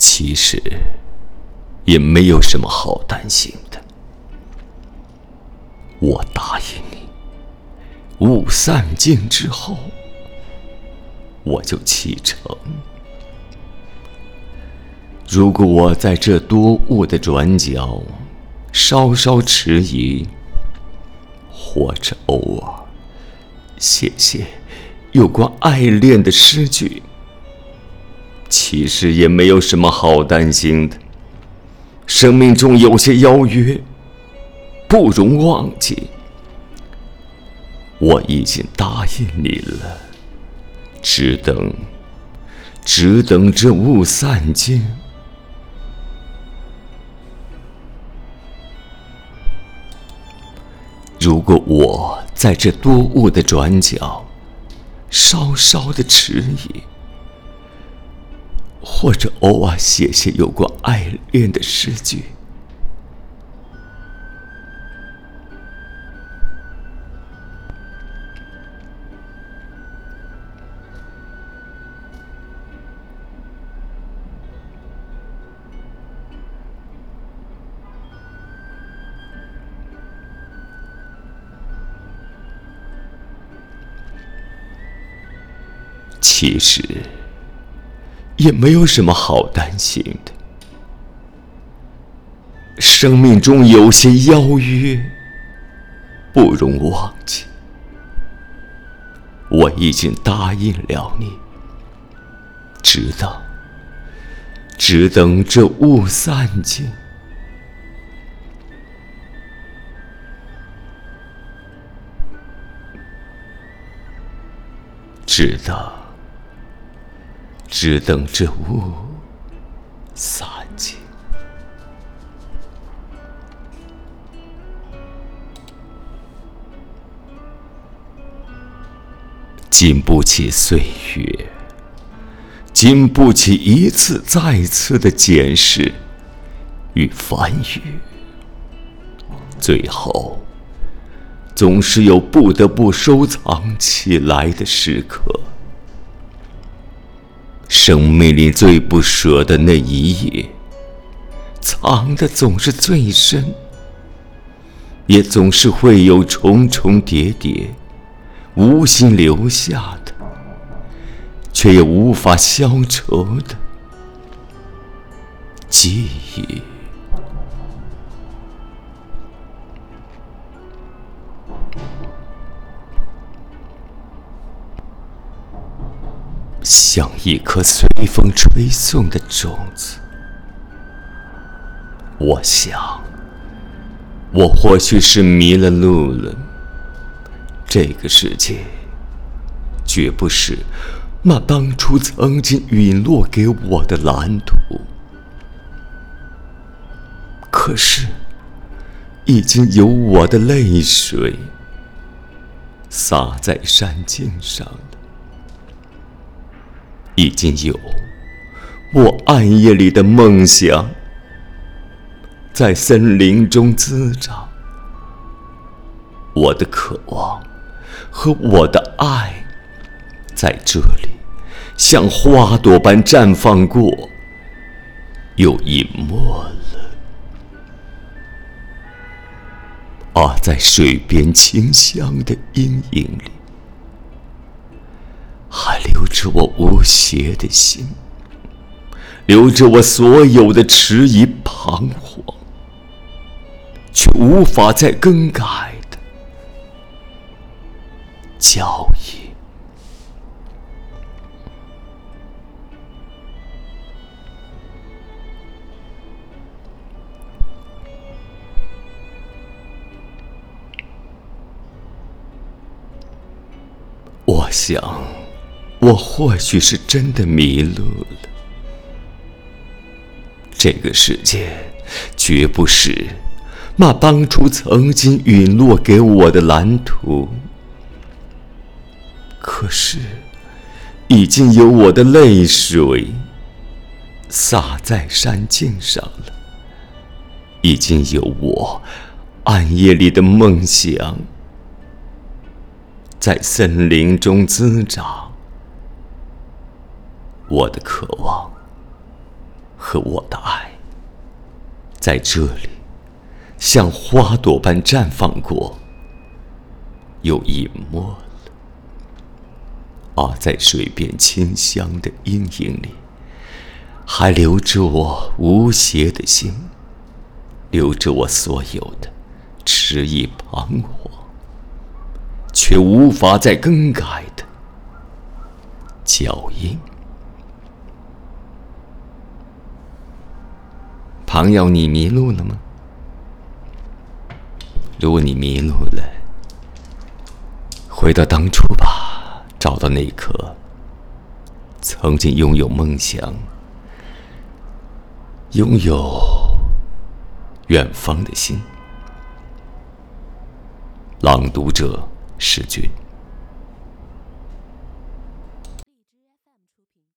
其实也没有什么好担心的。我答应你，雾散尽之后，我就启程。如果我在这多雾的转角稍稍迟疑，或者偶尔写些有关爱恋的诗句，其实也没有什么好担心的。生命中有些邀约，不容忘记。我已经答应你了，只等，只等这雾散尽。如果我在这多雾的转角稍稍的迟疑，或者偶尔写些有关爱恋的诗句，其实也没有什么好担心的。生命中有些邀约，不容忘记。我已经答应了你，直到，只等这雾散尽，直到。只等这雾散尽，经不起岁月，经不起一次再次的检视与翻阅，最后总是有不得不收藏起来的时刻。生命里最不舍的那一页，藏的总是最深，也总是会有重重叠叠，无心留下的，却也无法消愁的记忆。像一颗随风吹送的种子，我想，我或许是迷了路了。这个世界，绝不是那当初曾经陨落给我的蓝图。可是，已经有我的泪水洒在山径上。已经有我暗夜里的梦想，在森林中滋长。我的渴望和我的爱，在这里像花朵般绽放过，又隐没了。而在水边清香的阴影里。是我无邪的心，留着我所有的迟疑彷徨，却无法再更改的脚印。我想。我或许是真的迷路了。这个世界绝不是那当初曾经陨落给我的蓝图，可是已经有我的泪水洒在山径上了，已经有我暗夜里的梦想在森林中滋长。我的渴望和我的爱，在这里，像花朵般绽放过，又隐没了。而在水边清香的阴影里，还留着我无邪的心，留着我所有的迟疑彷徨，却无法再更改的脚印。朋友，你迷路了吗？如果你迷路了，回到当初吧，找到那颗曾经拥有梦想、拥有远方的心。朗读者，诗君。